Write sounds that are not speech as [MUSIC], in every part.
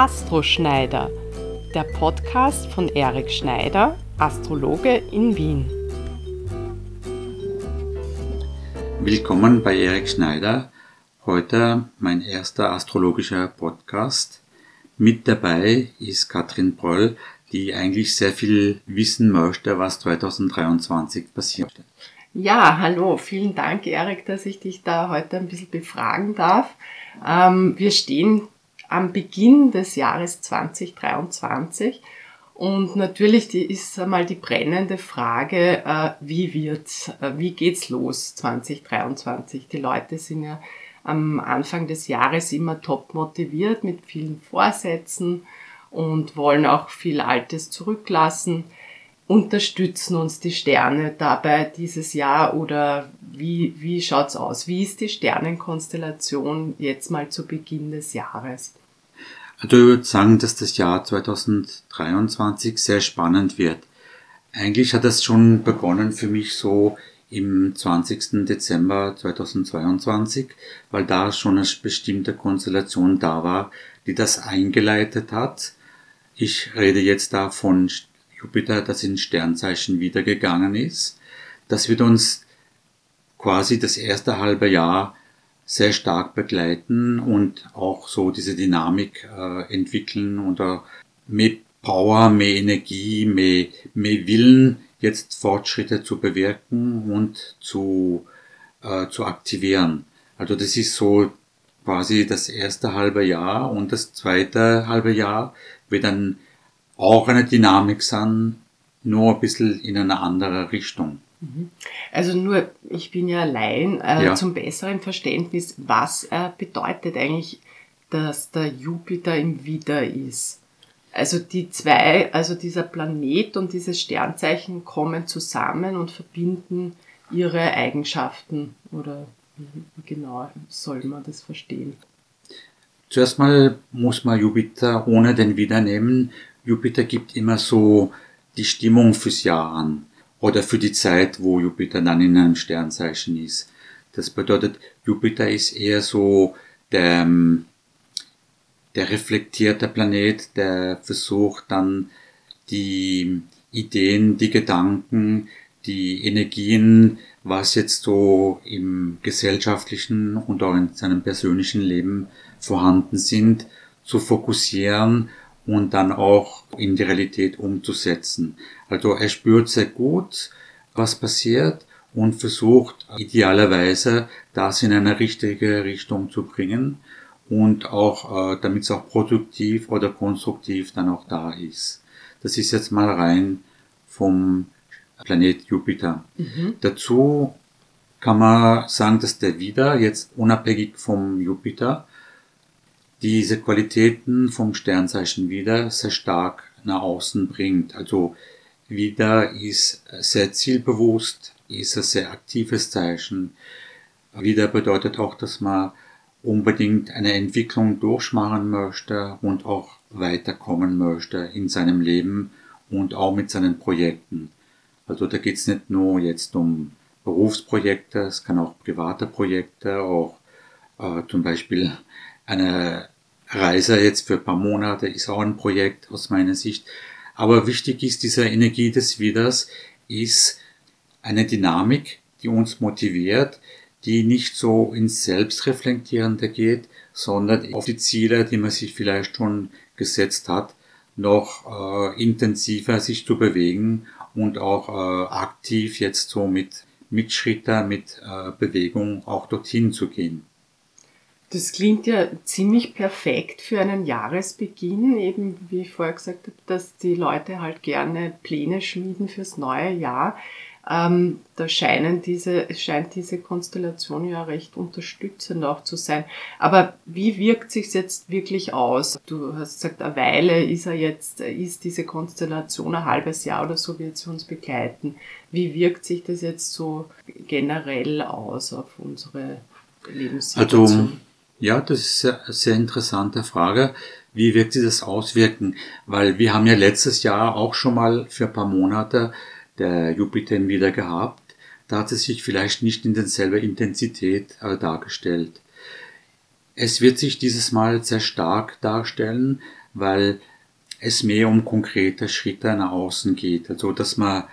Astroschneider, der Podcast von Erik Schneider, Astrologe in Wien. Willkommen bei Erik Schneider. Heute mein erster astrologischer Podcast. Mit dabei ist Katrin Bröll, die eigentlich sehr viel wissen möchte, was 2023 passiert. Ja, hallo, vielen Dank, Erik, dass ich dich da heute ein bisschen befragen darf. Ähm, wir stehen am Beginn des Jahres 2023 und natürlich ist einmal die brennende Frage, äh, wie wird's, äh, wie geht's los 2023? Die Leute sind ja am Anfang des Jahres immer top motiviert mit vielen Vorsätzen und wollen auch viel Altes zurücklassen. Unterstützen uns die Sterne dabei dieses Jahr oder wie, wie schaut's aus? Wie ist die Sternenkonstellation jetzt mal zu Beginn des Jahres? Also ich würde sagen, dass das Jahr 2023 sehr spannend wird. Eigentlich hat das schon begonnen für mich so im 20. Dezember 2022, weil da schon eine bestimmte Konstellation da war, die das eingeleitet hat. Ich rede jetzt da von Jupiter, das in Sternzeichen wiedergegangen ist. Das wird uns quasi das erste halbe Jahr sehr stark begleiten und auch so diese Dynamik äh, entwickeln und äh, mehr Power, mehr Energie, mehr, mehr Willen, jetzt Fortschritte zu bewirken und zu, äh, zu aktivieren. Also das ist so quasi das erste halbe Jahr und das zweite halbe Jahr wird dann auch eine Dynamik sein, nur ein bisschen in eine andere Richtung. Also nur, ich bin ja allein äh, ja. zum besseren Verständnis, was äh, bedeutet eigentlich, dass der Jupiter im Widder ist? Also die zwei, also dieser Planet und dieses Sternzeichen kommen zusammen und verbinden ihre Eigenschaften oder wie genau soll man das verstehen? Zuerst mal muss man Jupiter ohne den Widder nehmen. Jupiter gibt immer so die Stimmung fürs Jahr an oder für die Zeit, wo Jupiter dann in einem Sternzeichen ist. Das bedeutet, Jupiter ist eher so der, ähm, der reflektierte Planet, der versucht dann die Ideen, die Gedanken, die Energien, was jetzt so im gesellschaftlichen und auch in seinem persönlichen Leben vorhanden sind, zu fokussieren und dann auch in die Realität umzusetzen. Also er spürt sehr gut, was passiert und versucht idealerweise das in eine richtige Richtung zu bringen und auch, äh, damit es auch produktiv oder konstruktiv dann auch da ist. Das ist jetzt mal rein vom Planet Jupiter. Mhm. Dazu kann man sagen, dass der Wieder jetzt unabhängig vom Jupiter diese Qualitäten vom Sternzeichen wieder sehr stark nach außen bringt. Also wieder ist sehr zielbewusst, ist ein sehr aktives Zeichen. Wieder bedeutet auch, dass man unbedingt eine Entwicklung durchmachen möchte und auch weiterkommen möchte in seinem Leben und auch mit seinen Projekten. Also da geht es nicht nur jetzt um Berufsprojekte, es kann auch private Projekte, auch äh, zum Beispiel eine Reise jetzt für ein paar Monate ist auch ein Projekt aus meiner Sicht. Aber wichtig ist diese Energie des Widers, ist eine Dynamik, die uns motiviert, die nicht so ins Selbstreflektierende geht, sondern auf die Ziele, die man sich vielleicht schon gesetzt hat, noch äh, intensiver sich zu bewegen und auch äh, aktiv jetzt so mit, mit Schritte, mit äh, Bewegung auch dorthin zu gehen. Das klingt ja ziemlich perfekt für einen Jahresbeginn, eben wie ich vorher gesagt habe, dass die Leute halt gerne Pläne schmieden fürs neue Jahr. Ähm, da scheinen diese, scheint diese Konstellation ja recht unterstützend auch zu sein. Aber wie wirkt sich jetzt wirklich aus? Du hast gesagt, eine Weile ist er jetzt, ist diese Konstellation ein halbes Jahr oder so wird sie uns begleiten. Wie wirkt sich das jetzt so generell aus auf unsere Lebenssituation? Also, ja, das ist eine sehr interessante Frage. Wie wird sich das auswirken? Weil wir haben ja letztes Jahr auch schon mal für ein paar Monate der Jupiter wieder gehabt. Da hat es sich vielleicht nicht in derselben Intensität äh, dargestellt. Es wird sich dieses Mal sehr stark darstellen, weil es mehr um konkrete Schritte nach außen geht. Also, dass man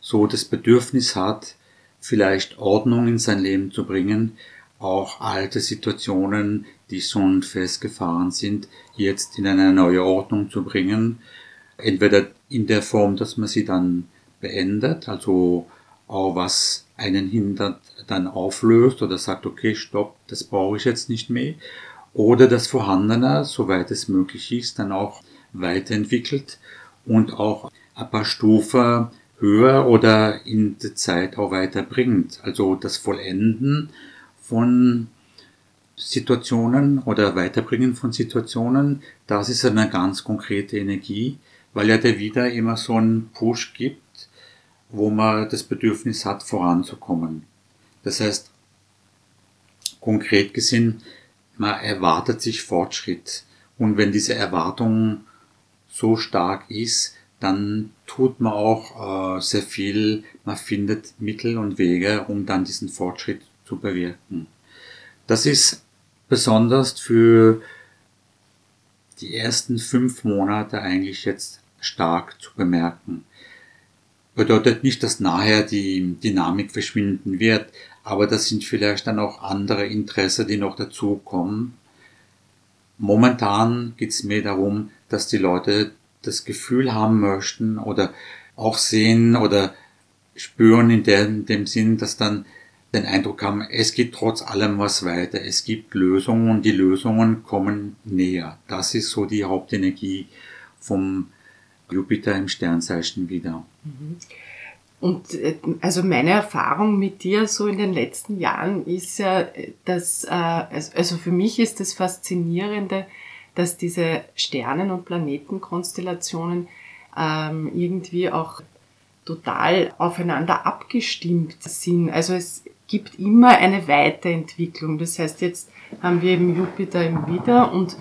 so das Bedürfnis hat, vielleicht Ordnung in sein Leben zu bringen, auch alte Situationen, die schon festgefahren sind, jetzt in eine neue Ordnung zu bringen. Entweder in der Form, dass man sie dann beendet, also auch was einen hindert, dann auflöst oder sagt, okay, stopp, das brauche ich jetzt nicht mehr. Oder das Vorhandene, soweit es möglich ist, dann auch weiterentwickelt und auch ein paar Stufen höher oder in der Zeit auch weiterbringt. Also das Vollenden von Situationen oder Weiterbringen von Situationen, das ist eine ganz konkrete Energie, weil ja der Wieder immer so einen Push gibt, wo man das Bedürfnis hat, voranzukommen. Das heißt, konkret gesehen, man erwartet sich Fortschritt. Und wenn diese Erwartung so stark ist, dann tut man auch äh, sehr viel, man findet Mittel und Wege, um dann diesen Fortschritt zu bewirken. Das ist besonders für die ersten fünf Monate eigentlich jetzt stark zu bemerken. Bedeutet nicht, dass nachher die Dynamik verschwinden wird, aber das sind vielleicht dann auch andere Interessen, die noch dazukommen. Momentan geht es mir darum, dass die Leute das Gefühl haben möchten oder auch sehen oder spüren in, in dem Sinn, dass dann den Eindruck haben, es geht trotz allem was weiter, es gibt Lösungen und die Lösungen kommen näher. Das ist so die Hauptenergie vom Jupiter im Sternzeichen wieder. Mhm. Und äh, also meine Erfahrung mit dir so in den letzten Jahren ist ja, dass, äh, also für mich ist das Faszinierende, dass diese Sternen- und Planetenkonstellationen ähm, irgendwie auch total aufeinander abgestimmt sind. Also es gibt immer eine Weiterentwicklung. Das heißt, jetzt haben wir eben Jupiter im Widder und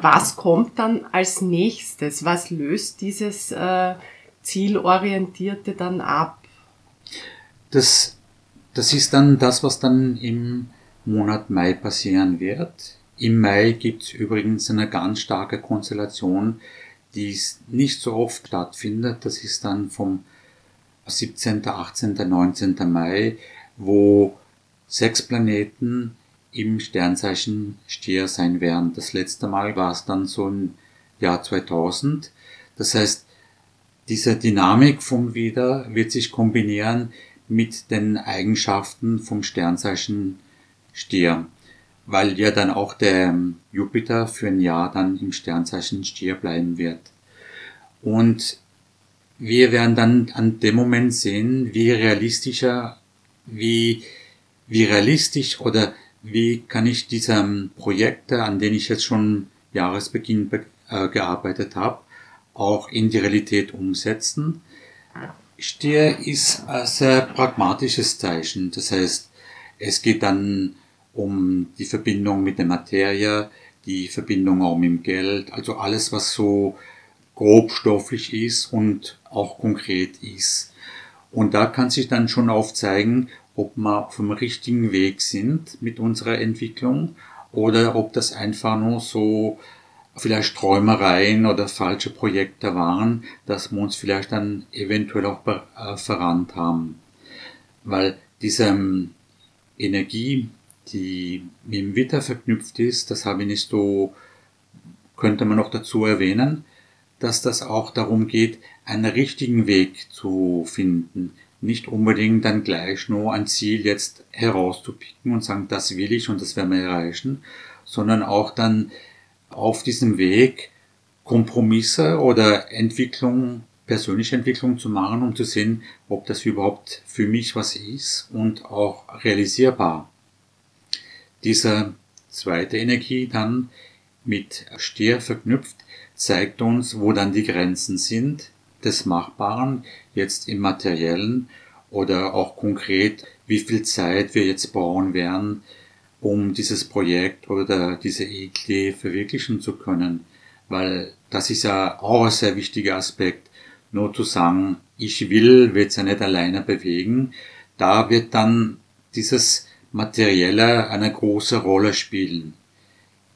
was kommt dann als nächstes? Was löst dieses äh, Zielorientierte dann ab? Das, das ist dann das, was dann im Monat Mai passieren wird. Im Mai gibt es übrigens eine ganz starke Konstellation, die nicht so oft stattfindet. Das ist dann vom 17., 18., 19. Mai, wo sechs Planeten im Sternzeichen Stier sein werden. Das letzte Mal war es dann so im Jahr 2000. Das heißt, diese Dynamik vom Wieder wird sich kombinieren mit den Eigenschaften vom Sternzeichen Stier, weil ja dann auch der Jupiter für ein Jahr dann im Sternzeichen Stier bleiben wird. Und wir werden dann an dem Moment sehen, wie realistischer, wie, wie realistisch oder wie kann ich diese Projekte, an denen ich jetzt schon Jahresbeginn äh, gearbeitet habe, auch in die Realität umsetzen. Stier ist ein sehr pragmatisches Zeichen. Das heißt, es geht dann um die Verbindung mit der Materie, die Verbindung auch mit dem Geld, also alles, was so grobstofflich ist und auch konkret ist. Und da kann sich dann schon aufzeigen, ob wir auf dem richtigen Weg sind mit unserer Entwicklung oder ob das einfach nur so vielleicht Träumereien oder falsche Projekte waren, dass wir uns vielleicht dann eventuell auch äh, verrannt haben. Weil diese ähm, Energie, die mit dem Witter verknüpft ist, das habe ich nicht so, könnte man noch dazu erwähnen, dass das auch darum geht, einen richtigen Weg zu finden. Nicht unbedingt dann gleich nur ein Ziel jetzt herauszupicken und sagen, das will ich und das werden wir erreichen, sondern auch dann auf diesem Weg Kompromisse oder Entwicklung, persönliche Entwicklung zu machen, um zu sehen, ob das überhaupt für mich was ist und auch realisierbar. Diese zweite Energie dann mit Stier verknüpft, zeigt uns, wo dann die Grenzen sind des Machbaren, jetzt im materiellen oder auch konkret, wie viel Zeit wir jetzt brauchen werden, um dieses Projekt oder diese Idee verwirklichen zu können. Weil das ist ja auch ein sehr wichtiger Aspekt. Nur zu sagen, ich will, wird es ja nicht alleine bewegen. Da wird dann dieses Materielle eine große Rolle spielen.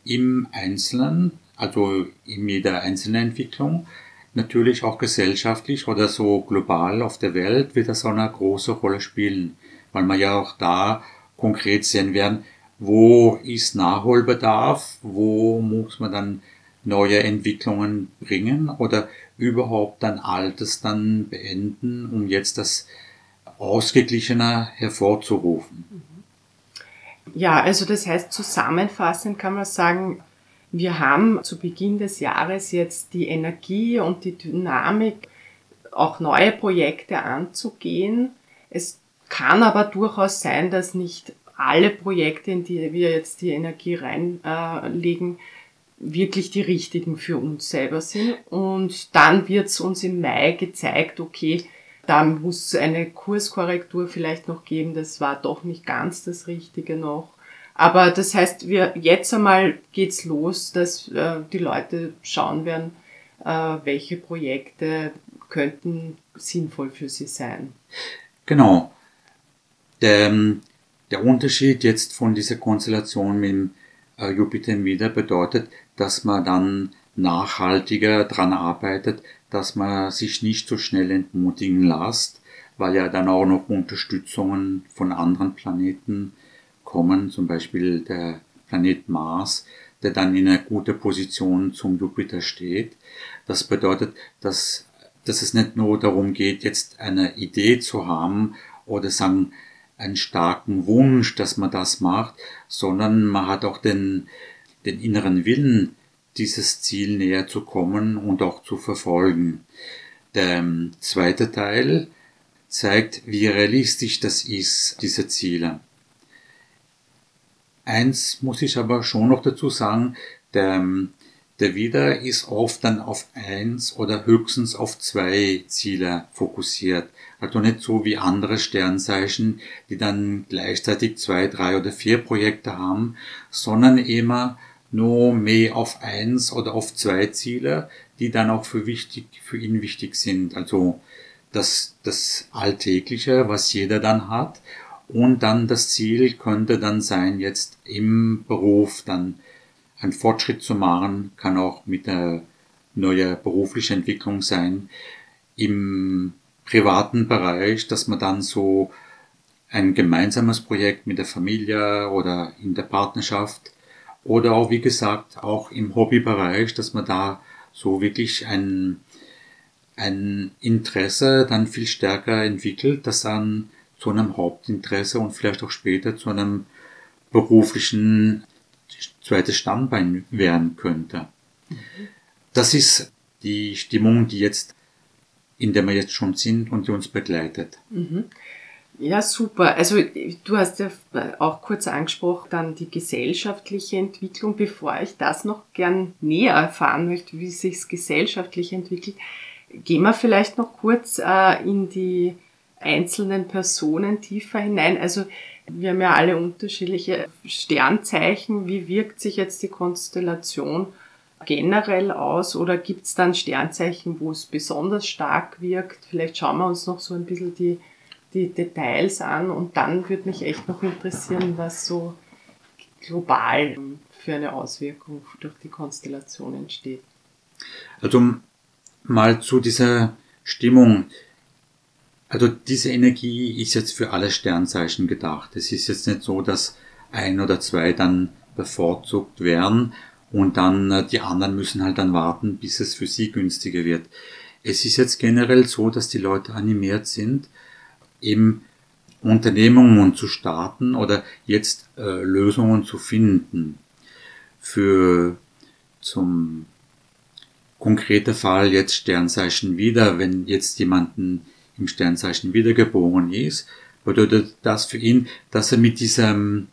im Einzelnen, also in jeder einzelnen Entwicklung, natürlich auch gesellschaftlich oder so global auf der Welt wird das auch eine große Rolle spielen, weil man ja auch da konkret sehen werden, wo ist Nachholbedarf, wo muss man dann neue Entwicklungen bringen oder überhaupt dann Altes dann beenden, um jetzt das ausgeglichener hervorzurufen. Ja, also das heißt zusammenfassend kann man sagen, wir haben zu Beginn des Jahres jetzt die Energie und die Dynamik, auch neue Projekte anzugehen. Es kann aber durchaus sein, dass nicht alle Projekte, in die wir jetzt die Energie reinlegen, wirklich die richtigen für uns selber sind. Und dann wird es uns im Mai gezeigt, okay, da muss eine Kurskorrektur vielleicht noch geben, das war doch nicht ganz das Richtige noch. Aber das heißt, wir jetzt einmal geht's los, dass äh, die Leute schauen werden, äh, welche Projekte könnten sinnvoll für sie sein. Genau. Der, der Unterschied jetzt von dieser Konstellation mit dem äh, Jupiter wieder bedeutet, dass man dann nachhaltiger dran arbeitet, dass man sich nicht so schnell entmutigen lässt, weil ja dann auch noch Unterstützungen von anderen Planeten kommen, zum Beispiel der Planet Mars, der dann in einer guten Position zum Jupiter steht. Das bedeutet, dass, dass es nicht nur darum geht, jetzt eine Idee zu haben oder sagen, einen starken Wunsch, dass man das macht, sondern man hat auch den, den inneren Willen, dieses Ziel näher zu kommen und auch zu verfolgen. Der ähm, zweite Teil zeigt, wie realistisch das ist, diese Ziele. Eins muss ich aber schon noch dazu sagen, der, der Widder ist oft dann auf eins oder höchstens auf zwei Ziele fokussiert. Also nicht so wie andere Sternzeichen, die dann gleichzeitig zwei, drei oder vier Projekte haben, sondern immer nur mehr auf eins oder auf zwei Ziele, die dann auch für wichtig, für ihn wichtig sind. Also das, das Alltägliche, was jeder dann hat und dann das Ziel könnte dann sein, jetzt im Beruf dann einen Fortschritt zu machen, kann auch mit der neuen beruflichen Entwicklung sein. Im privaten Bereich, dass man dann so ein gemeinsames Projekt mit der Familie oder in der Partnerschaft oder auch, wie gesagt, auch im Hobbybereich, dass man da so wirklich ein, ein Interesse dann viel stärker entwickelt, das dann zu einem Hauptinteresse und vielleicht auch später zu einem beruflichen zweites Standbein werden könnte. Das ist die Stimmung, die jetzt, in der wir jetzt schon sind und die uns begleitet. Mhm. Ja, super. Also du hast ja auch kurz angesprochen, dann die gesellschaftliche Entwicklung. Bevor ich das noch gern näher erfahren möchte, wie sich gesellschaftlich entwickelt, gehen wir vielleicht noch kurz äh, in die einzelnen Personen tiefer hinein. Also wir haben ja alle unterschiedliche Sternzeichen. Wie wirkt sich jetzt die Konstellation generell aus oder gibt es dann Sternzeichen, wo es besonders stark wirkt? Vielleicht schauen wir uns noch so ein bisschen die, die Details an und dann würde mich echt noch interessieren, was so global für eine Auswirkung durch die Konstellation entsteht. Also mal zu dieser Stimmung. Also diese Energie ist jetzt für alle Sternzeichen gedacht. Es ist jetzt nicht so, dass ein oder zwei dann bevorzugt werden und dann äh, die anderen müssen halt dann warten, bis es für sie günstiger wird. Es ist jetzt generell so, dass die Leute animiert sind, eben Unternehmungen zu starten oder jetzt äh, Lösungen zu finden. Für zum konkreten Fall jetzt Sternzeichen wieder, wenn jetzt jemanden im Sternzeichen wiedergeboren ist, bedeutet das für ihn, dass er mit dieser ähm,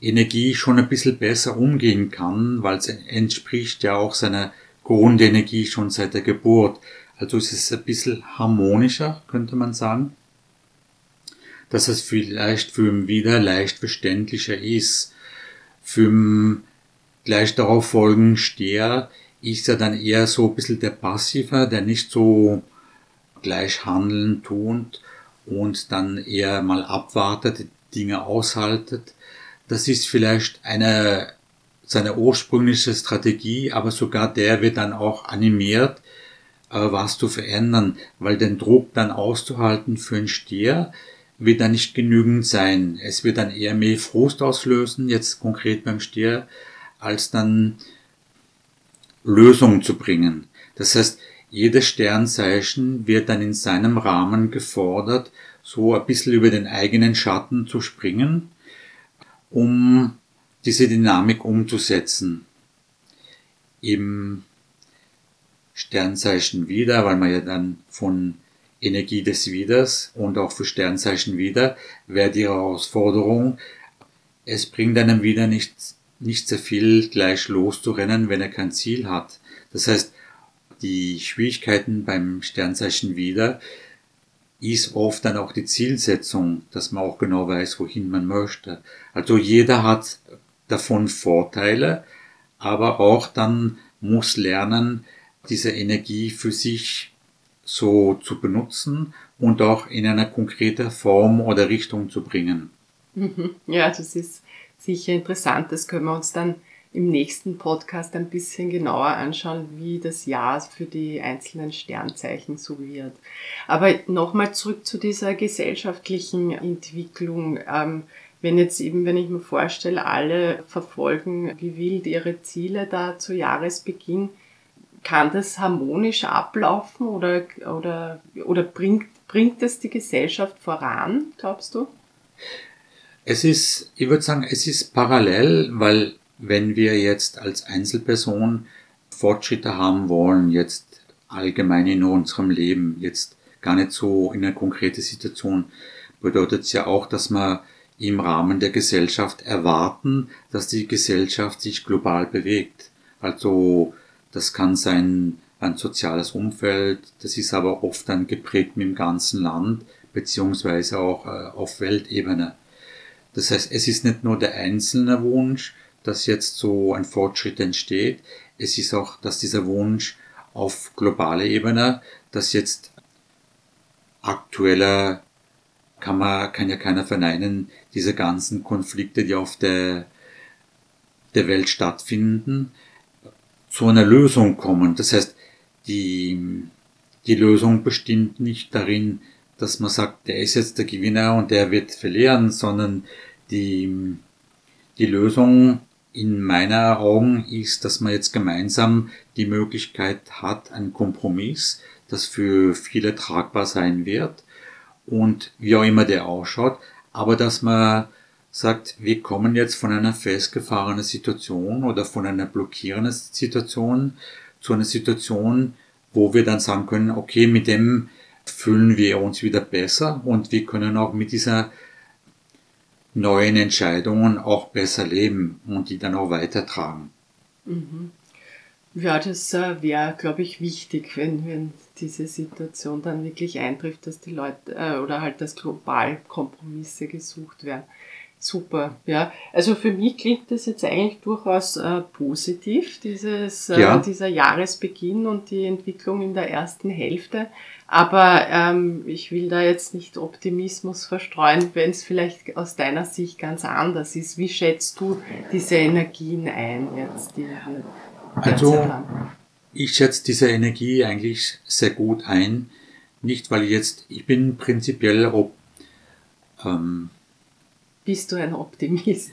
Energie schon ein bisschen besser umgehen kann, weil es entspricht ja auch seiner Grundenergie schon seit der Geburt. Also es ist ein bisschen harmonischer, könnte man sagen. Dass es vielleicht für ihn wieder leicht verständlicher ist. Für ihn gleich darauf folgen Steher ist er dann eher so ein bisschen der Passiver, der nicht so gleich handeln tut und dann eher mal abwartet, Dinge aushaltet. Das ist vielleicht eine seine ursprüngliche Strategie, aber sogar der wird dann auch animiert, äh, was zu verändern, weil den Druck dann auszuhalten für einen Stier wird dann nicht genügend sein. Es wird dann eher mehr Frust auslösen, jetzt konkret beim Stier, als dann Lösungen zu bringen. Das heißt, jedes Sternzeichen wird dann in seinem Rahmen gefordert, so ein bisschen über den eigenen Schatten zu springen, um diese Dynamik umzusetzen. Im Sternzeichen wieder, weil man ja dann von Energie des Widers und auch für Sternzeichen wieder wäre die Herausforderung, es bringt einem wieder nicht, nicht sehr viel gleich loszurennen, wenn er kein Ziel hat. Das heißt, die Schwierigkeiten beim Sternzeichen wieder ist oft dann auch die Zielsetzung, dass man auch genau weiß, wohin man möchte. Also jeder hat davon Vorteile, aber auch dann muss lernen, diese Energie für sich so zu benutzen und auch in einer konkreten Form oder Richtung zu bringen. [LAUGHS] Ja, das ist sicher interessant. Das können wir uns dann im nächsten Podcast ein bisschen genauer anschauen, wie das Jahr für die einzelnen Sternzeichen so wird. Aber nochmal zurück zu dieser gesellschaftlichen Entwicklung. Ähm, wenn jetzt eben, wenn ich mir vorstelle, alle verfolgen wie wild ihre Ziele da zu Jahresbeginn, kann das harmonisch ablaufen oder, oder, oder bringt, bringt es die Gesellschaft voran, glaubst du? Es ist, ich würde sagen, es ist parallel, weil wenn wir jetzt als Einzelperson Fortschritte haben wollen, jetzt allgemein in unserem Leben, jetzt gar nicht so in einer konkreten Situation, bedeutet es ja auch, dass wir im Rahmen der Gesellschaft erwarten, dass die Gesellschaft sich global bewegt. Also das kann sein ein soziales Umfeld, das ist aber oft dann geprägt mit dem ganzen Land, beziehungsweise auch äh, auf Weltebene. Das heißt, es ist nicht nur der einzelne Wunsch, dass jetzt so ein Fortschritt entsteht, es ist auch, dass dieser Wunsch auf globaler Ebene, dass jetzt aktueller kann man, kann ja keiner verneinen, diese ganzen Konflikte, die auf der, der Welt stattfinden, zu einer Lösung kommen. Das heißt, die, die Lösung bestimmt nicht darin, dass man sagt, der ist jetzt der Gewinner und der wird verlieren, sondern die, die Lösung in meiner Augen ist, dass man jetzt gemeinsam die Möglichkeit hat, einen Kompromiss, das für viele tragbar sein wird und wie auch immer der ausschaut, aber dass man sagt, wir kommen jetzt von einer festgefahrenen Situation oder von einer blockierenden Situation zu einer Situation, wo wir dann sagen können, okay, mit dem fühlen wir uns wieder besser und wir können auch mit dieser neuen Entscheidungen auch besser leben und die dann auch weitertragen. Mhm. Ja, das äh, wäre, glaube ich, wichtig, wenn, wenn diese Situation dann wirklich eintrifft, dass die Leute äh, oder halt, dass global Kompromisse gesucht werden. Super, ja. Also für mich klingt das jetzt eigentlich durchaus äh, positiv, dieses, äh, ja. dieser Jahresbeginn und die Entwicklung in der ersten Hälfte. Aber ähm, ich will da jetzt nicht Optimismus verstreuen, wenn es vielleicht aus deiner Sicht ganz anders ist. Wie schätzt du diese Energien ein jetzt, die wir also? Ich schätze diese Energie eigentlich sehr gut ein. Nicht, weil ich jetzt, ich bin prinzipiell ob, ähm, bist du ein Optimist?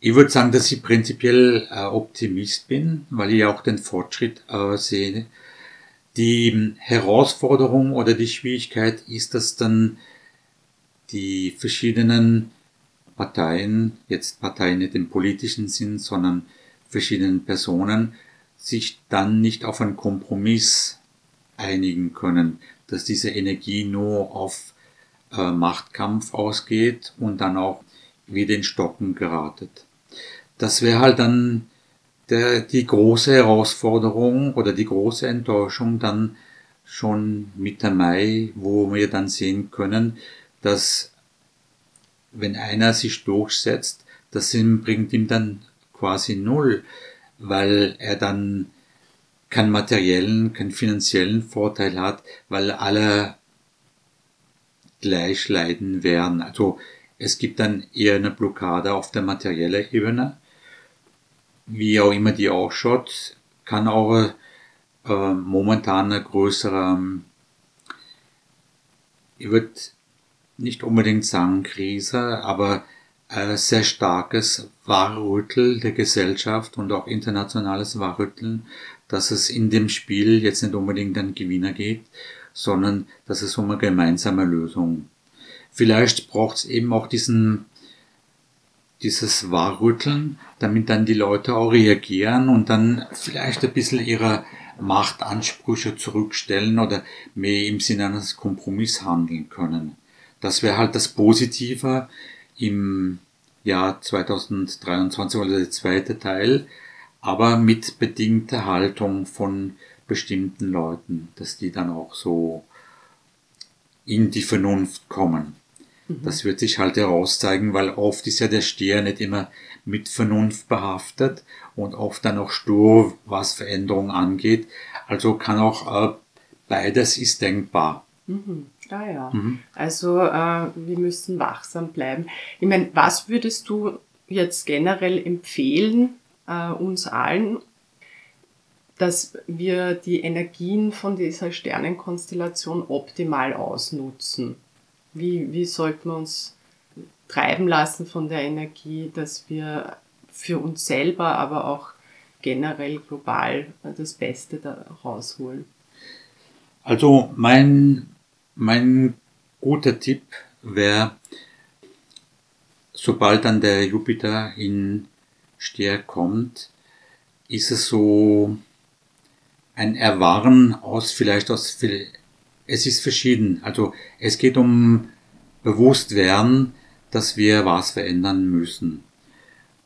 Ich würde sagen, dass ich prinzipiell äh, Optimist bin, weil ich auch den Fortschritt äh, sehe. Die Herausforderung oder die Schwierigkeit ist, dass dann die verschiedenen Parteien, jetzt Parteien nicht im politischen Sinn, sondern verschiedenen Personen, sich dann nicht auf einen Kompromiss einigen können, dass diese Energie nur auf äh, Machtkampf ausgeht und dann auch wieder in Stocken geratet. Das wäre halt dann der, die große Herausforderung oder die große Enttäuschung dann schon Mitte Mai, wo wir dann sehen können, dass wenn einer sich durchsetzt, das bringt ihm dann quasi null, weil er dann keinen materiellen, keinen finanziellen Vorteil hat, weil alle gleich leiden werden. Also es gibt dann eher eine Blockade auf der materiellen Ebene. wie auch immer die ausschaut, kann auch äh, momentan ein größerer, ich würde nicht unbedingt sagen Krise, aber ein sehr starkes Wachrüttel der Gesellschaft und auch internationales Wachrütteln, dass es in dem Spiel jetzt nicht unbedingt an Gewinner geht, sondern dass es um eine gemeinsame Lösung. Vielleicht braucht es eben auch diesen dieses Wachrütteln, damit dann die Leute auch reagieren und dann vielleicht ein bisschen ihre Machtansprüche zurückstellen oder mehr im Sinne eines Kompromiss handeln können. Das wäre halt das Positive im Jahr 2023 oder der zweite Teil, aber mit bedingter Haltung von bestimmten Leuten, dass die dann auch so in die Vernunft kommen. Mhm. Das wird sich halt herauszeigen, weil oft ist ja der Stier nicht immer mit Vernunft behaftet und oft dann auch stur, was Veränderung angeht. Also kann auch äh, beides ist denkbar. Mhm. Ah ja. Mhm. Also äh, wir müssen wachsam bleiben. Ich meine, was würdest du jetzt generell empfehlen äh, uns allen, dass wir die Energien von dieser Sternenkonstellation optimal ausnutzen? Wie, wie sollten wir uns treiben lassen von der Energie, dass wir für uns selber, aber auch generell global das Beste da rausholen? Also mein, mein guter Tipp wäre, sobald dann der Jupiter in Stier kommt, ist es so ein Erwachen aus vielleicht aus es ist verschieden. Also es geht um Bewusstwerden, dass wir was verändern müssen.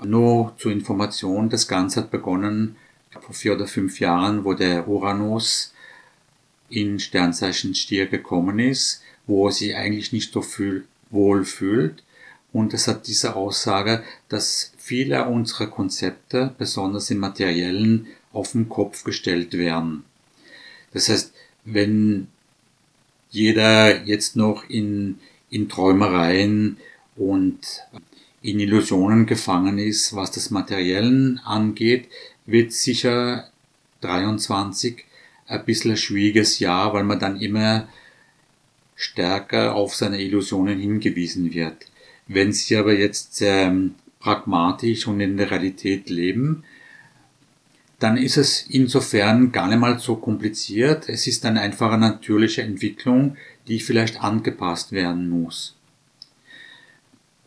Nur zur Information, das Ganze hat begonnen vor vier oder fünf Jahren, wo der Uranus in Sternzeichen Stier gekommen ist, wo er sich eigentlich nicht so fühl, wohl fühlt. Und es hat diese Aussage, dass viele unserer Konzepte, besonders im materiellen, auf den Kopf gestellt werden. Das heißt, wenn jeder jetzt noch in, in Träumereien und in Illusionen gefangen ist, was das Materiellen angeht, wird sicher 23 ein bisschen ein schwieriges Jahr, weil man dann immer stärker auf seine Illusionen hingewiesen wird. Wenn Sie aber jetzt ähm, pragmatisch und in der Realität leben, dann ist es insofern gar nicht mal so kompliziert. Es ist eine natürliche Entwicklung, die vielleicht angepasst werden muss.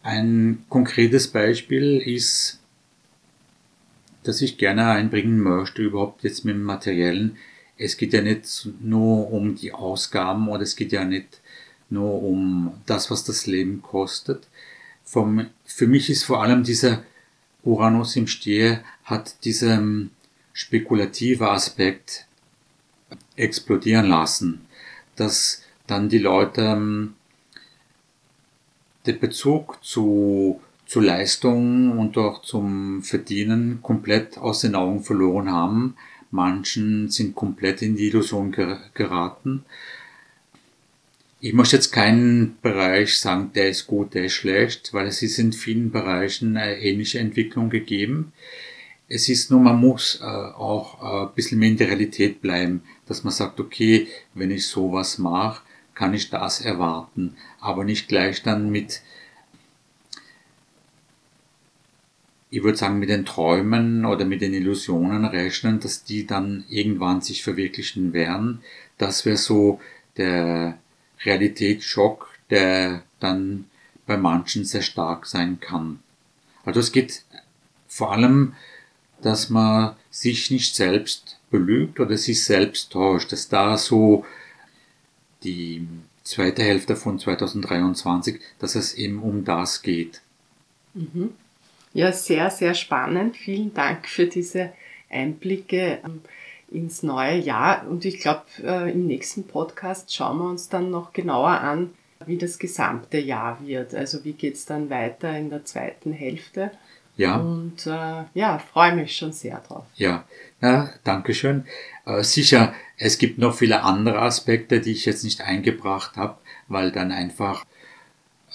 Ein konkretes Beispiel ist, das ich gerne einbringen möchte, überhaupt jetzt mit dem Materiellen. Es geht ja nicht nur um die Ausgaben oder es geht ja nicht nur um das, was das Leben kostet. Für mich ist vor allem dieser Uranus im Stier hat diese spekulative Aspekt explodieren lassen, dass dann die Leute ähm, den Bezug zu, zu Leistung und auch zum Verdienen komplett aus den Augen verloren haben. Manchen sind komplett in die Illusion geraten. Ich möchte jetzt keinen Bereich sagen, der ist gut, der ist schlecht, weil es ist in vielen Bereichen eine ähnliche Entwicklung gegeben. Es ist nur, man muss äh, auch äh, ein bisschen mehr in der Realität bleiben, dass man sagt, okay, wenn ich sowas mache, kann ich das erwarten, aber nicht gleich dann mit, ich würde sagen, mit den Träumen oder mit den Illusionen rechnen, dass die dann irgendwann sich verwirklichen werden. Das wäre so der Realitätsschock, der dann bei manchen sehr stark sein kann. Also es geht vor allem dass man sich nicht selbst belügt oder sich selbst täuscht, dass da so die zweite Hälfte von 2023, dass es eben um das geht. Mhm. Ja, sehr, sehr spannend. Vielen Dank für diese Einblicke ähm, ins neue Jahr. Und ich glaube, äh, im nächsten Podcast schauen wir uns dann noch genauer an, wie das gesamte Jahr wird. Also wie geht es dann weiter in der zweiten Hälfte. Ja. Und äh, ja, freue mich schon sehr drauf. Ja, ja danke schön. Äh, sicher, es gibt noch viele andere Aspekte, die ich jetzt nicht eingebracht habe, weil dann einfach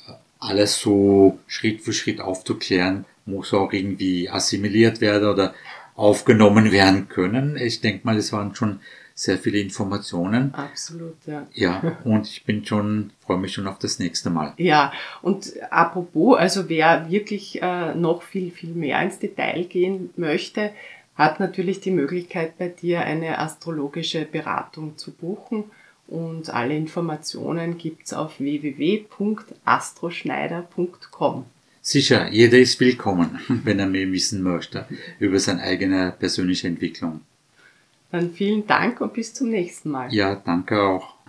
äh, alles so Schritt für Schritt aufzuklären muss auch irgendwie assimiliert werden oder aufgenommen werden können. Ich denke mal, es waren schon sehr viele Informationen. Absolut, ja. Ja, und ich bin schon, freue mich schon auf das nächste Mal. Ja, und apropos, also wer wirklich äh, noch viel, viel mehr ins Detail gehen möchte, hat natürlich die Möglichkeit bei dir eine astrologische Beratung zu buchen. Und alle Informationen gibt's auf www.astroschneider.com. Sicher, jeder ist willkommen, [LAUGHS] wenn er mehr wissen möchte über seine eigene persönliche Entwicklung. Dann vielen Dank und bis zum nächsten Mal. Ja, danke auch.